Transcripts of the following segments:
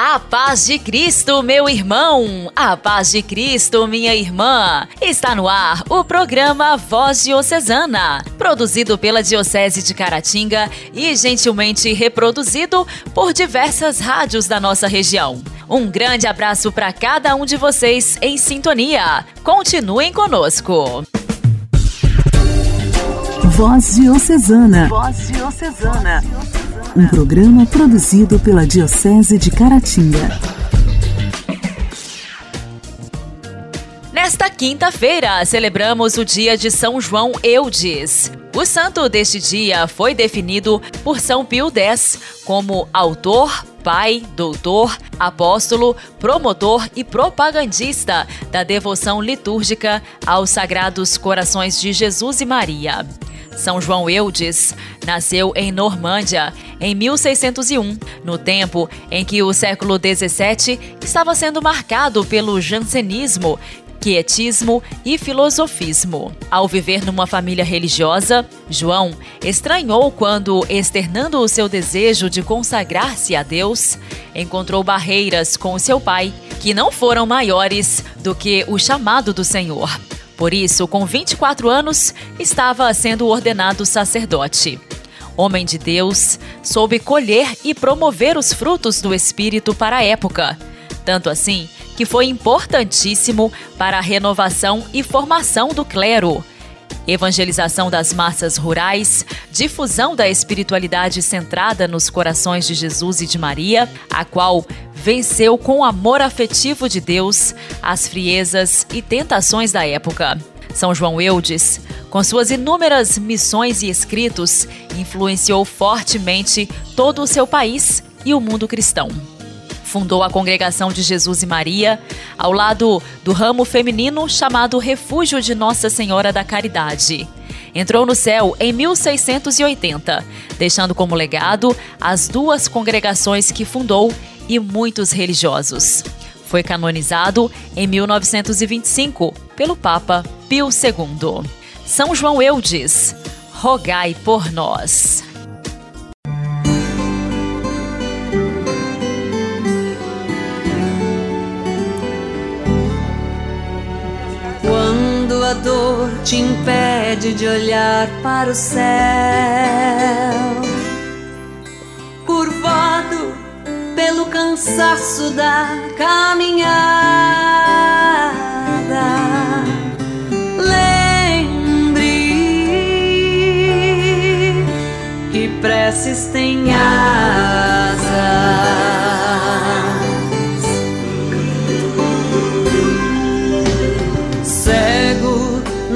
A paz de Cristo, meu irmão! A paz de Cristo, minha irmã! Está no ar o programa Voz Diocesana, produzido pela Diocese de Caratinga e gentilmente reproduzido por diversas rádios da nossa região. Um grande abraço para cada um de vocês em sintonia. Continuem conosco. Voz Diocesana. Voz Diocesana um programa produzido pela Diocese de Caratinga. Nesta quinta-feira, celebramos o dia de São João Eudes. O santo deste dia foi definido por São Pio X como autor, pai, doutor, apóstolo, promotor e propagandista da devoção litúrgica aos sagrados corações de Jesus e Maria. São João Eudes nasceu em Normândia em 1601, no tempo em que o século XVII estava sendo marcado pelo jansenismo quietismo e filosofismo. Ao viver numa família religiosa, João estranhou quando, externando o seu desejo de consagrar-se a Deus, encontrou barreiras com seu pai que não foram maiores do que o chamado do Senhor. Por isso, com 24 anos, estava sendo ordenado sacerdote. Homem de Deus, soube colher e promover os frutos do Espírito para a época. Tanto assim que foi importantíssimo para a renovação e formação do clero evangelização das massas rurais, difusão da espiritualidade centrada nos corações de Jesus e de Maria, a qual venceu com o amor afetivo de Deus as friezas e tentações da época. São João Eudes, com suas inúmeras missões e escritos, influenciou fortemente todo o seu país e o mundo cristão fundou a Congregação de Jesus e Maria, ao lado do ramo feminino chamado Refúgio de Nossa Senhora da Caridade. Entrou no céu em 1680, deixando como legado as duas congregações que fundou e muitos religiosos. Foi canonizado em 1925 pelo Papa Pio II. São João Eudes, rogai por nós. A dor te impede de olhar para o céu. Curvado pelo cansaço da caminhada, lembre que preces têm asas.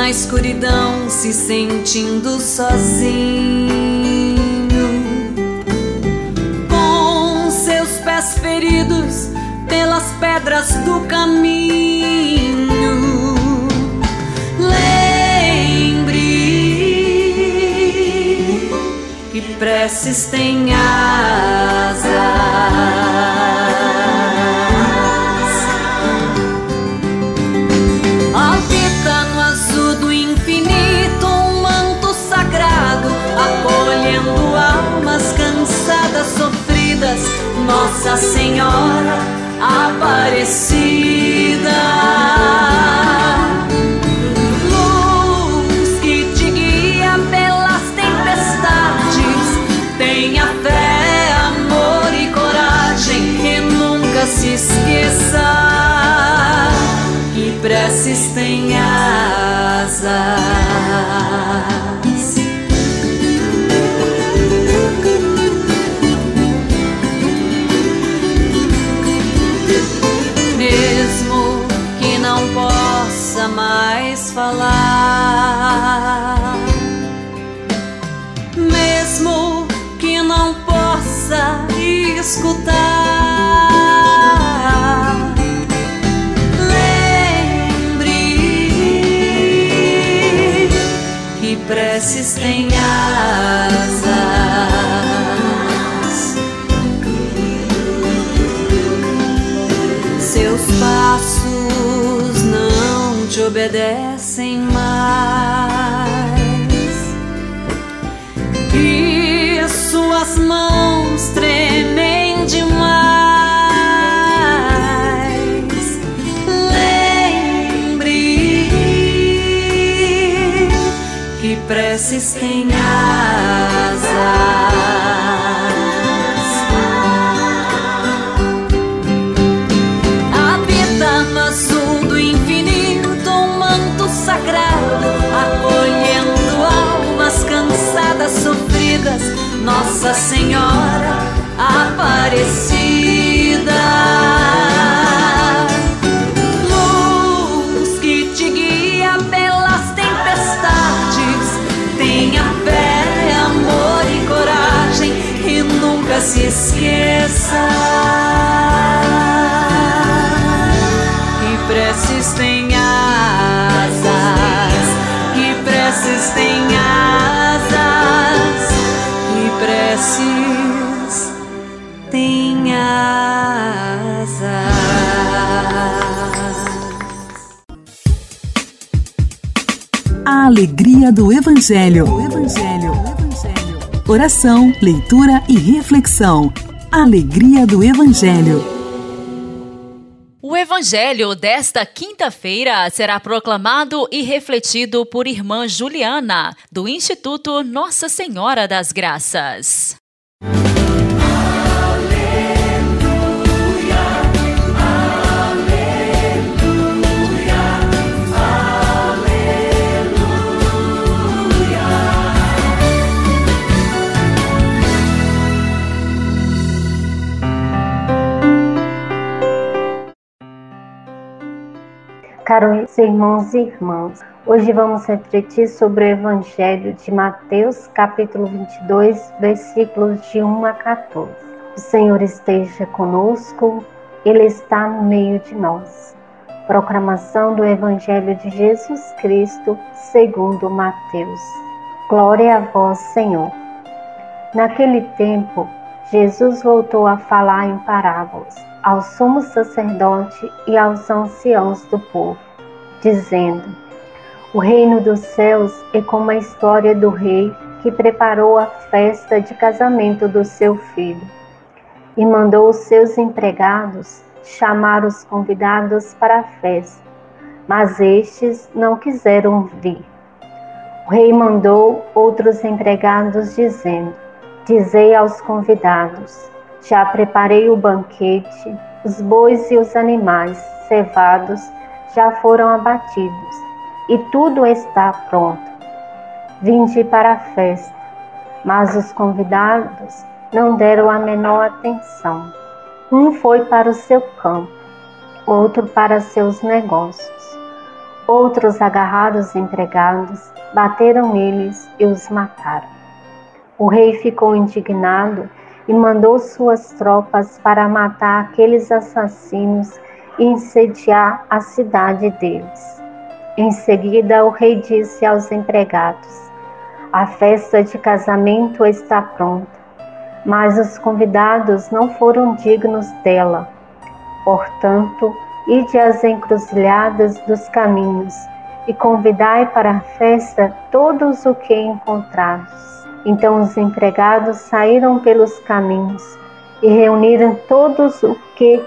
Na escuridão se sentindo sozinho, com seus pés feridos pelas pedras do caminho. Lembre que preces têm asas. Possa escutar. Nossa Senhora Aparecida. Alegria do Evangelho. Evangelho. Oração, leitura e reflexão. Alegria do Evangelho. O Evangelho desta quinta-feira será proclamado e refletido por irmã Juliana, do Instituto Nossa Senhora das Graças. Caros irmãos e irmãs, hoje vamos refletir sobre o Evangelho de Mateus, capítulo 22, versículos de 1 a 14. O Senhor esteja conosco, Ele está no meio de nós. Proclamação do Evangelho de Jesus Cristo, segundo Mateus. Glória a vós, Senhor. Naquele tempo, Jesus voltou a falar em parábolas ao sumo sacerdote e aos anciãos do povo, dizendo: O reino dos céus é como a história do rei que preparou a festa de casamento do seu filho e mandou os seus empregados chamar os convidados para a festa, mas estes não quiseram vir. O rei mandou outros empregados, dizendo: Dizei aos convidados: já preparei o banquete, os bois e os animais cevados já foram abatidos, e tudo está pronto. Vinde para a festa, mas os convidados não deram a menor atenção. Um foi para o seu campo, outro para seus negócios. Outros agarraram os empregados, bateram neles e os mataram. O rei ficou indignado e mandou suas tropas para matar aqueles assassinos e incendiar a cidade deles. Em seguida, o rei disse aos empregados: A festa de casamento está pronta, mas os convidados não foram dignos dela. Portanto, ide às encruzilhadas dos caminhos e convidai para a festa todos o que encontrares. Então os empregados saíram pelos caminhos e reuniram todos o que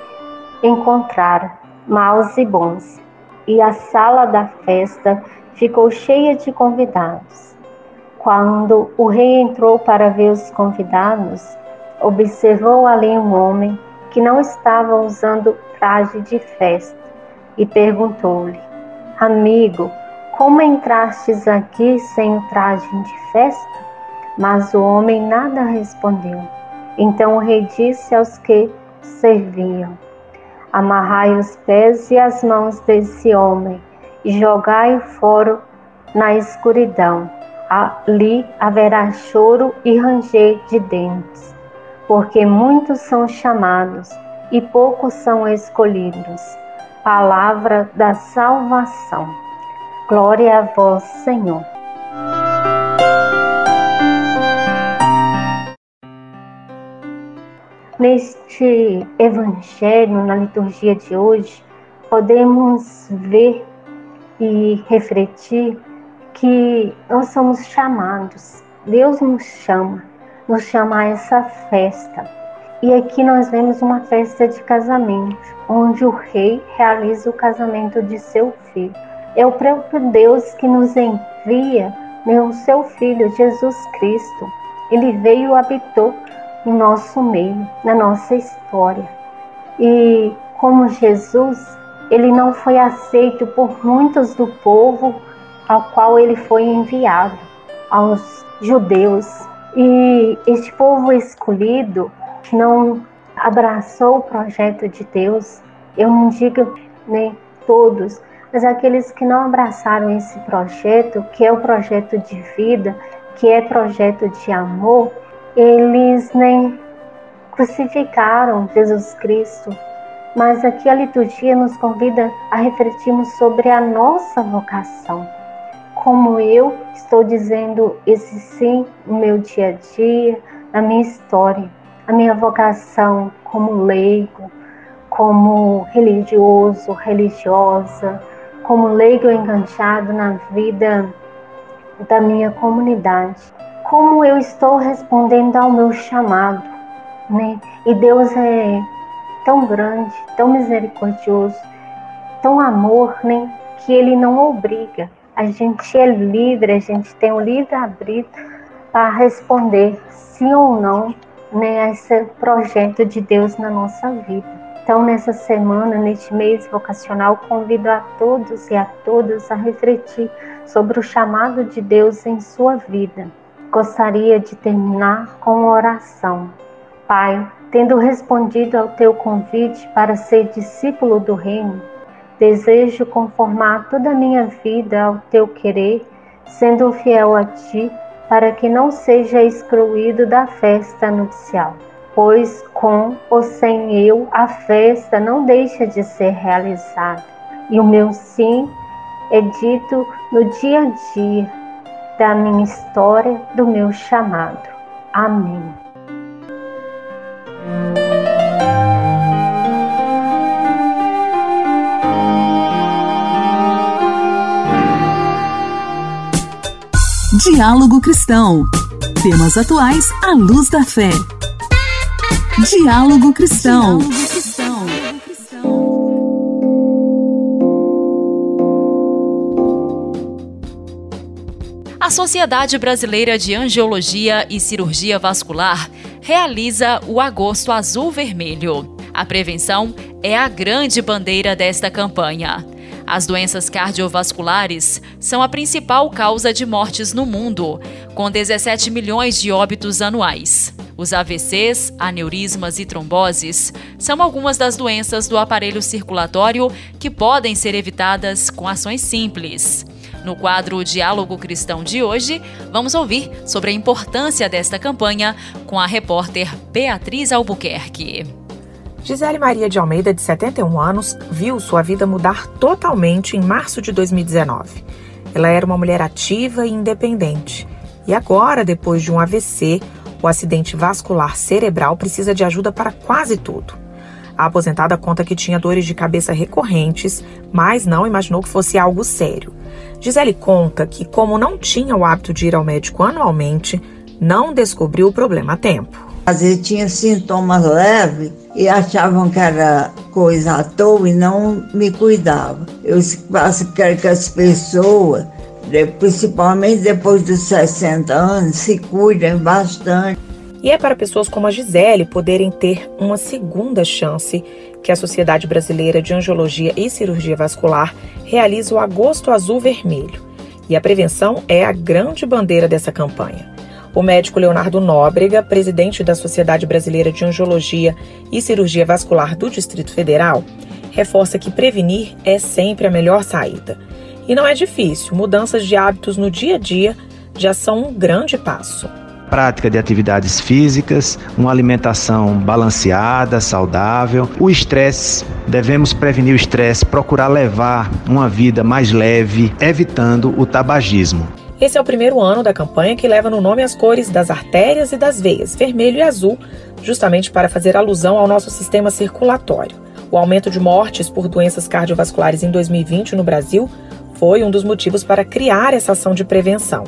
encontraram, maus e bons. E a sala da festa ficou cheia de convidados. Quando o rei entrou para ver os convidados, observou ali um homem que não estava usando traje de festa e perguntou-lhe: Amigo, como entrastes aqui sem o traje de festa? Mas o homem nada respondeu. Então o rei disse aos que serviam: Amarrai os pés e as mãos desse homem e jogai-o fora na escuridão. Ali haverá choro e ranger de dentes, porque muitos são chamados e poucos são escolhidos. Palavra da salvação. Glória a vós, Senhor. Neste evangelho, na liturgia de hoje, podemos ver e refletir que nós somos chamados, Deus nos chama, nos chama a essa festa. E aqui nós vemos uma festa de casamento, onde o rei realiza o casamento de seu filho. É o próprio Deus que nos envia né, o seu filho, Jesus Cristo. Ele veio e habitou em nosso meio, na nossa história. E como Jesus, ele não foi aceito por muitos do povo ao qual ele foi enviado, aos judeus. E este povo escolhido não abraçou o projeto de Deus, eu não digo nem né, todos, mas aqueles que não abraçaram esse projeto, que é o projeto de vida, que é projeto de amor, eles nem crucificaram Jesus Cristo, mas aqui a liturgia nos convida a refletirmos sobre a nossa vocação. Como eu estou dizendo esse sim no meu dia a dia, na minha história, a minha vocação como leigo, como religioso, religiosa, como leigo enganchado na vida da minha comunidade. Como eu estou respondendo ao meu chamado, né? E Deus é tão grande, tão misericordioso, tão amor, né? Que Ele não obriga. A gente é livre, a gente tem o livre arbítrio para responder sim ou não, né? A esse projeto de Deus na nossa vida. Então, nessa semana, neste mês vocacional, convido a todos e a todas a refletir sobre o chamado de Deus em sua vida. Gostaria de terminar com uma oração. Pai, tendo respondido ao teu convite para ser discípulo do Reino, desejo conformar toda a minha vida ao teu querer, sendo fiel a ti, para que não seja excluído da festa nupcial pois com ou sem eu a festa não deixa de ser realizada. E o meu sim é dito no dia a dia da minha história, do meu chamado. Amém. Diálogo Cristão. Temas atuais à luz da fé. Diálogo Cristão. A Sociedade Brasileira de Angiologia e Cirurgia Vascular realiza o Agosto Azul Vermelho. A prevenção é a grande bandeira desta campanha. As doenças cardiovasculares são a principal causa de mortes no mundo, com 17 milhões de óbitos anuais. Os AVCs, aneurismas e tromboses são algumas das doenças do aparelho circulatório que podem ser evitadas com ações simples. No quadro Diálogo Cristão de hoje, vamos ouvir sobre a importância desta campanha com a repórter Beatriz Albuquerque. Gisele Maria de Almeida, de 71 anos, viu sua vida mudar totalmente em março de 2019. Ela era uma mulher ativa e independente. E agora, depois de um AVC, o acidente vascular cerebral precisa de ajuda para quase tudo. A aposentada conta que tinha dores de cabeça recorrentes, mas não imaginou que fosse algo sério. Gisele conta que, como não tinha o hábito de ir ao médico anualmente, não descobriu o problema a tempo. Às vezes tinha sintomas leves e achavam que era coisa à toa e não me cuidava. Eu quero que as pessoas principalmente depois dos 60 anos, se cuidem bastante. E é para pessoas como a Gisele poderem ter uma segunda chance que a Sociedade Brasileira de Angiologia e Cirurgia Vascular realiza o Agosto Azul Vermelho. E a prevenção é a grande bandeira dessa campanha. O médico Leonardo Nóbrega, presidente da Sociedade Brasileira de Angiologia e Cirurgia Vascular do Distrito Federal, reforça que prevenir é sempre a melhor saída. E não é difícil, mudanças de hábitos no dia a dia já são um grande passo. Prática de atividades físicas, uma alimentação balanceada, saudável. O estresse, devemos prevenir o estresse, procurar levar uma vida mais leve, evitando o tabagismo. Esse é o primeiro ano da campanha que leva no nome as cores das artérias e das veias, vermelho e azul, justamente para fazer alusão ao nosso sistema circulatório. O aumento de mortes por doenças cardiovasculares em 2020 no Brasil foi um dos motivos para criar essa ação de prevenção.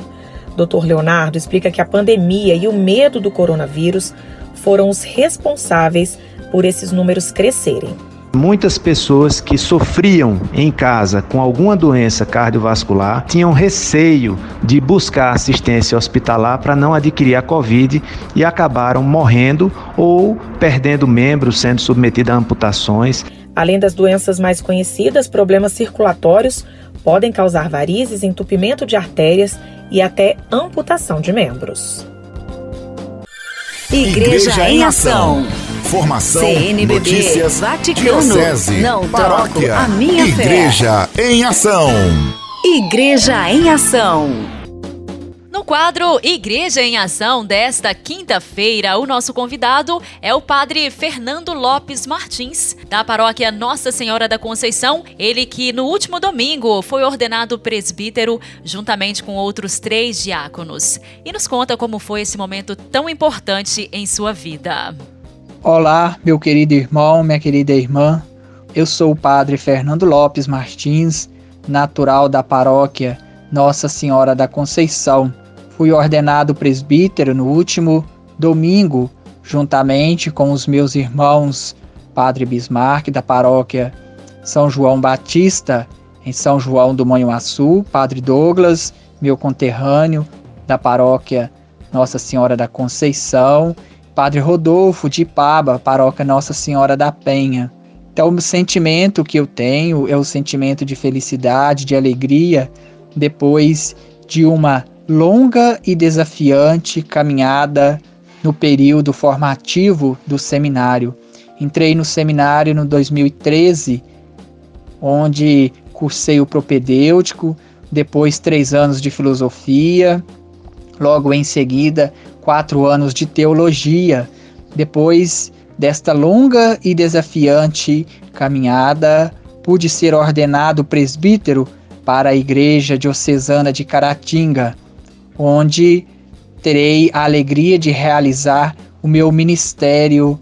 Dr. Leonardo explica que a pandemia e o medo do coronavírus foram os responsáveis por esses números crescerem. Muitas pessoas que sofriam em casa com alguma doença cardiovascular tinham receio de buscar assistência hospitalar para não adquirir a Covid e acabaram morrendo ou perdendo membros, sendo submetidos a amputações. Além das doenças mais conhecidas, problemas circulatórios podem causar varizes, entupimento de artérias e até amputação de membros. Igreja, Igreja em Ação. Formação, CNBB, notícias, Vaticano, diocese, não paróquia, a minha Igreja fé. em Ação. Igreja em Ação. No quadro Igreja em Ação desta quinta-feira, o nosso convidado é o padre Fernando Lopes Martins, da paróquia Nossa Senhora da Conceição, ele que no último domingo foi ordenado presbítero juntamente com outros três diáconos. E nos conta como foi esse momento tão importante em sua vida. Olá, meu querido irmão, minha querida irmã. Eu sou o padre Fernando Lopes Martins, natural da paróquia Nossa Senhora da Conceição Fui ordenado presbítero no último domingo, juntamente com os meus irmãos Padre Bismarck, da paróquia São João Batista, em São João do Manhuaçu, Padre Douglas, meu conterrâneo, da paróquia Nossa Senhora da Conceição, Padre Rodolfo de Ipaba, paróquia Nossa Senhora da Penha. Então, o sentimento que eu tenho é o sentimento de felicidade, de alegria, depois de uma longa e desafiante caminhada no período formativo do seminário. Entrei no seminário no 2013, onde cursei o propedêutico, depois três anos de filosofia, logo em seguida quatro anos de teologia. Depois desta longa e desafiante caminhada, pude ser ordenado presbítero para a Igreja Diocesana de Caratinga onde terei a alegria de realizar o meu ministério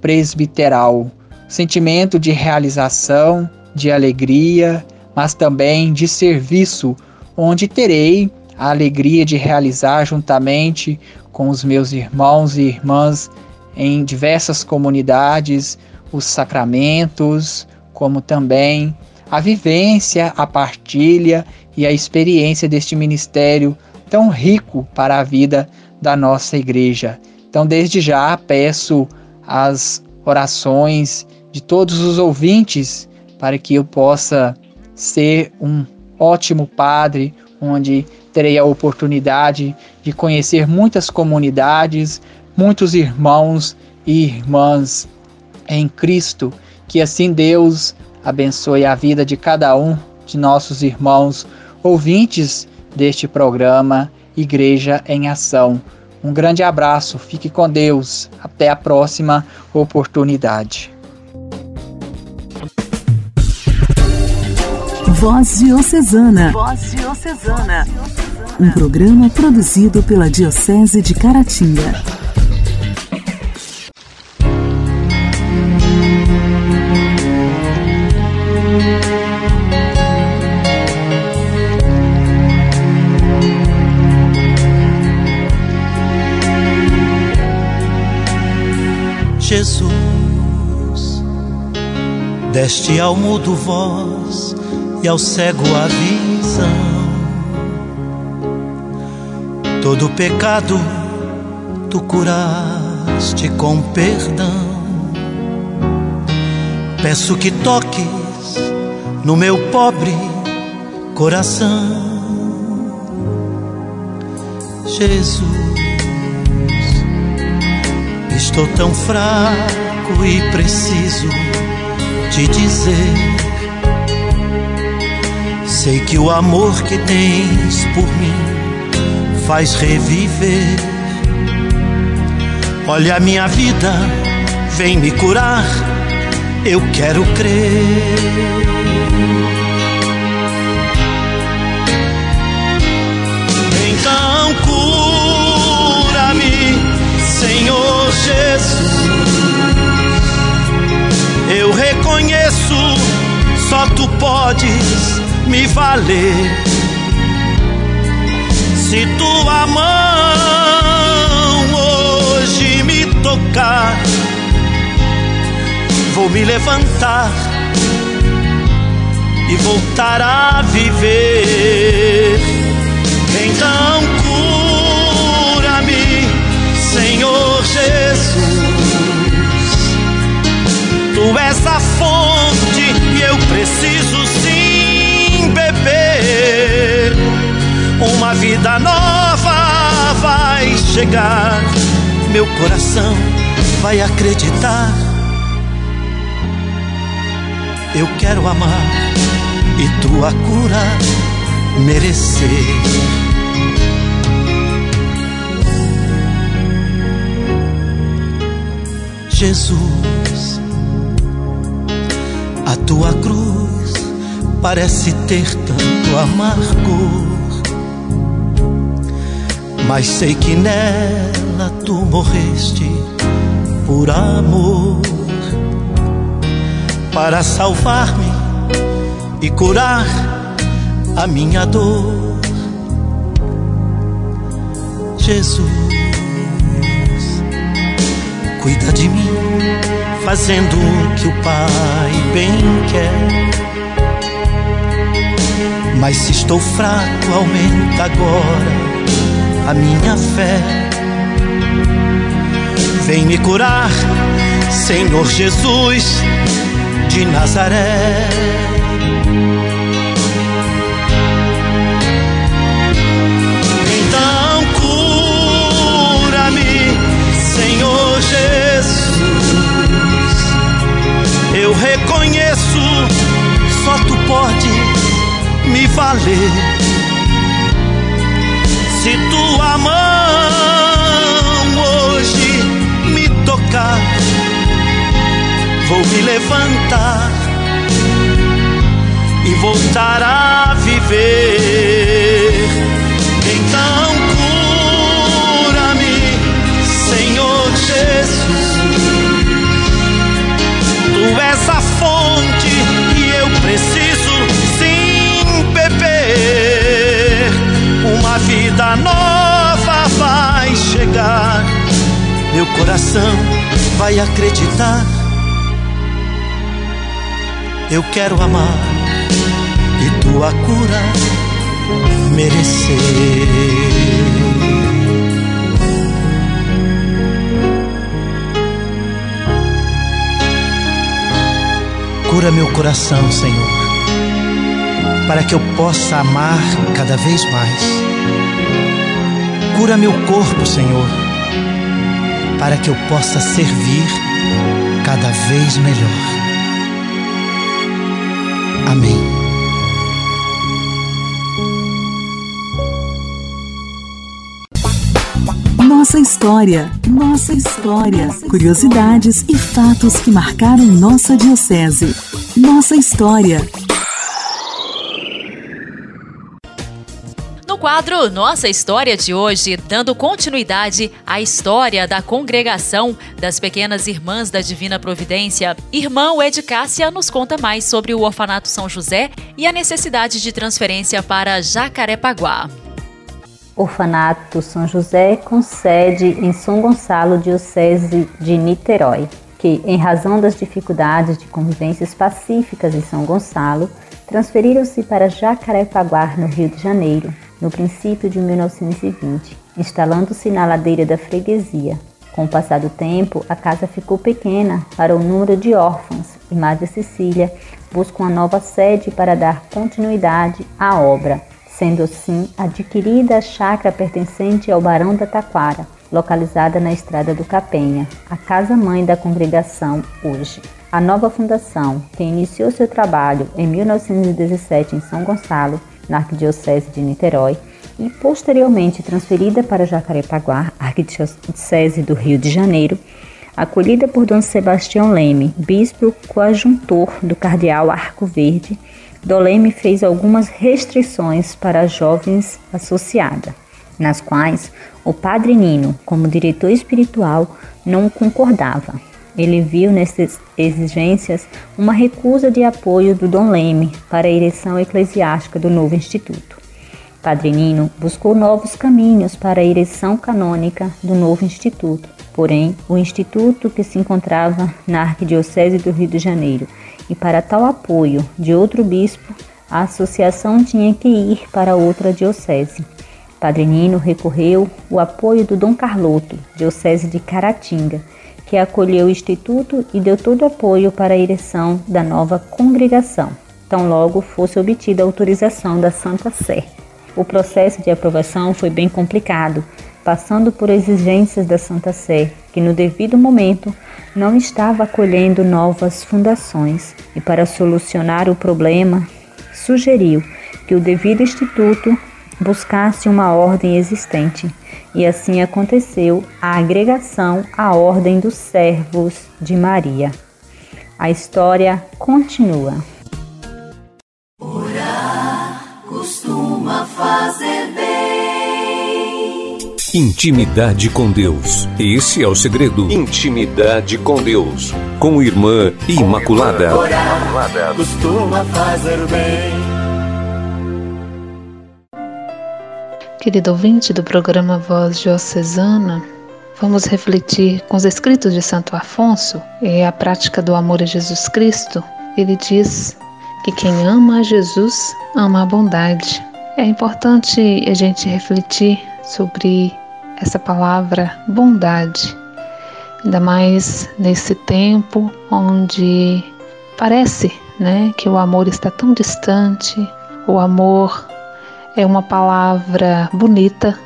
presbiteral. Sentimento de realização, de alegria, mas também de serviço, onde terei a alegria de realizar juntamente com os meus irmãos e irmãs em diversas comunidades os sacramentos, como também a vivência, a partilha e a experiência deste ministério tão rico para a vida da nossa igreja. Então, desde já, peço as orações de todos os ouvintes para que eu possa ser um ótimo padre, onde terei a oportunidade de conhecer muitas comunidades, muitos irmãos e irmãs em Cristo. Que assim Deus abençoe a vida de cada um de nossos irmãos ouvintes deste programa Igreja em Ação. Um grande abraço, fique com Deus. Até a próxima oportunidade. Voz Diocesana. Voz Diocesana. Um programa produzido pela Diocese de Caratinga. Deste ao mudo voz e ao cego a visão. Todo pecado tu curaste com perdão. Peço que toques no meu pobre coração. Jesus Estou tão fraco e preciso te dizer. Sei que o amor que tens por mim faz reviver. Olha a minha vida, vem me curar, eu quero crer. Eu reconheço, só tu podes me valer. Se tua mão hoje me tocar, vou me levantar e voltar a viver. Então cura-me, Tu és a fonte e eu preciso sim beber. Uma vida nova vai chegar, meu coração vai acreditar. Eu quero amar e tua cura merecer. Jesus, a tua cruz parece ter tanto amargor, mas sei que nela tu morreste por amor. Para salvar-me e curar a minha dor. Jesus, cuida de mim, fazendo o que o Pai bem quer. Mas se estou fraco, aumenta agora a minha fé. Vem me curar, Senhor Jesus de Nazaré. Pode me valer. Se tua mão hoje me tocar, vou me levantar e voltar a viver. Nova vai chegar. Meu coração vai acreditar. Eu quero amar e tua cura merecer. Cura meu coração, Senhor, para que eu possa amar cada vez mais. Cura meu corpo, Senhor, para que eu possa servir cada vez melhor. Amém. Nossa história, nossa história. Curiosidades e fatos que marcaram nossa Diocese. Nossa história. Quadro. Nossa História de hoje, dando continuidade à história da congregação das Pequenas Irmãs da Divina Providência, irmã Ed Cássia nos conta mais sobre o Orfanato São José e a necessidade de transferência para Jacarepaguá. Orfanato São José com sede em São Gonçalo, Diocese de Niterói, que, em razão das dificuldades de convivências pacíficas em São Gonçalo, transferiram-se para Jacarepaguá, no Rio de Janeiro, no princípio de 1920, instalando-se na ladeira da freguesia. Com o passar do tempo, a casa ficou pequena para o número de órfãos e Madre Cecília busca uma nova sede para dar continuidade à obra sendo assim adquirida a chácara pertencente ao Barão da Taquara, localizada na Estrada do Capenha, a casa-mãe da congregação hoje. A nova fundação, que iniciou seu trabalho em 1917 em São Gonçalo, na Arquidiocese de Niterói, e posteriormente transferida para Jacarepaguá, Arquidiocese do Rio de Janeiro, acolhida por Dom Sebastião Leme, bispo coadjuntor do Cardeal Arco Verde, Doleme fez algumas restrições para jovens associadas, nas quais o padre Nino, como diretor espiritual, não concordava. Ele viu nessas exigências uma recusa de apoio do Dom Leme para a ereção eclesiástica do novo instituto. Padre Nino buscou novos caminhos para a ereção canônica do novo instituto, porém, o instituto que se encontrava na Arquidiocese do Rio de Janeiro e para tal apoio de outro bispo, a associação tinha que ir para outra diocese. Padre Nino recorreu o apoio do Dom Carloto, diocese de Caratinga, que acolheu o instituto e deu todo o apoio para a ereção da nova congregação, tão logo fosse obtida a autorização da Santa Sé. O processo de aprovação foi bem complicado, passando por exigências da Santa Sé, que no devido momento não estava acolhendo novas fundações e, para solucionar o problema, sugeriu que o devido instituto buscasse uma ordem existente, e assim aconteceu a agregação à Ordem dos Servos de Maria. A história continua. Orar costuma fazer bem. Intimidade com Deus. Esse é o segredo. Intimidade com Deus. Com Irmã Imaculada. Orar costuma fazer bem. Querido ouvinte do programa Voz Diocesana, vamos refletir com os escritos de Santo Afonso e a prática do amor a Jesus Cristo. Ele diz que quem ama a Jesus ama a bondade. É importante a gente refletir sobre essa palavra bondade, ainda mais nesse tempo onde parece, né, que o amor está tão distante, o amor é uma palavra bonita,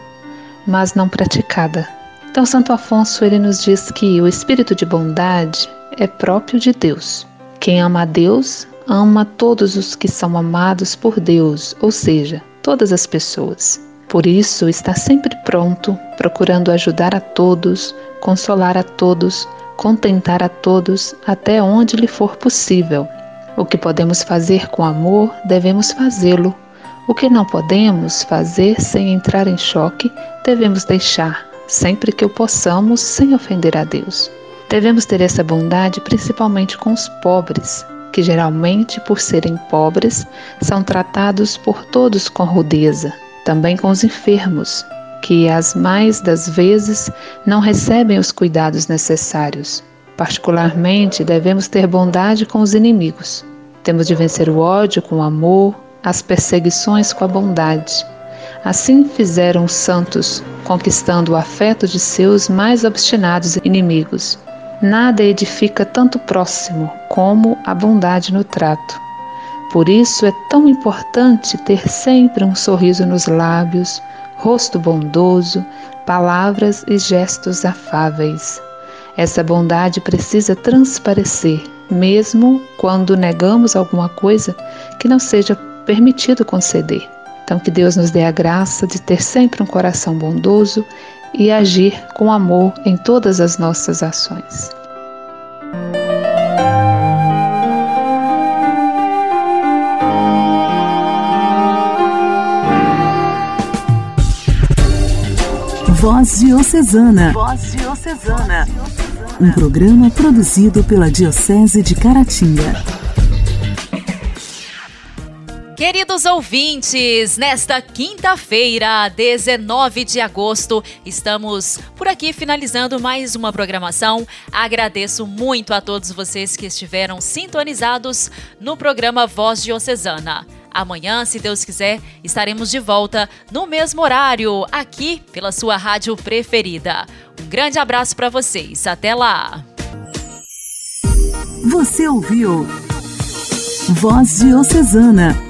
mas não praticada. Então, Santo Afonso ele nos diz que o espírito de bondade é próprio de Deus. Quem ama a Deus ama todos os que são amados por Deus, ou seja, todas as pessoas. Por isso, está sempre pronto, procurando ajudar a todos, consolar a todos, contentar a todos, até onde lhe for possível. O que podemos fazer com amor, devemos fazê-lo o que não podemos fazer sem entrar em choque, devemos deixar, sempre que o possamos, sem ofender a Deus. Devemos ter essa bondade principalmente com os pobres, que geralmente, por serem pobres, são tratados por todos com rudeza. Também com os enfermos, que as mais das vezes não recebem os cuidados necessários. Particularmente, devemos ter bondade com os inimigos. Temos de vencer o ódio com amor, as perseguições com a bondade. Assim fizeram os santos, conquistando o afeto de seus mais obstinados inimigos. Nada edifica tanto próximo como a bondade no trato. Por isso é tão importante ter sempre um sorriso nos lábios, rosto bondoso, palavras e gestos afáveis. Essa bondade precisa transparecer, mesmo quando negamos alguma coisa que não seja permitido conceder. Então, que Deus nos dê a graça de ter sempre um coração bondoso e agir com amor em todas as nossas ações. Voz Diocesana. Voz Diocesana. Um programa produzido pela Diocese de Caratinga. Queridos ouvintes, nesta quinta-feira, 19 de agosto, estamos por aqui finalizando mais uma programação. Agradeço muito a todos vocês que estiveram sintonizados no programa Voz Diocesana. Amanhã, se Deus quiser, estaremos de volta no mesmo horário, aqui pela sua rádio preferida. Um grande abraço para vocês. Até lá. Você ouviu Voz Diocesana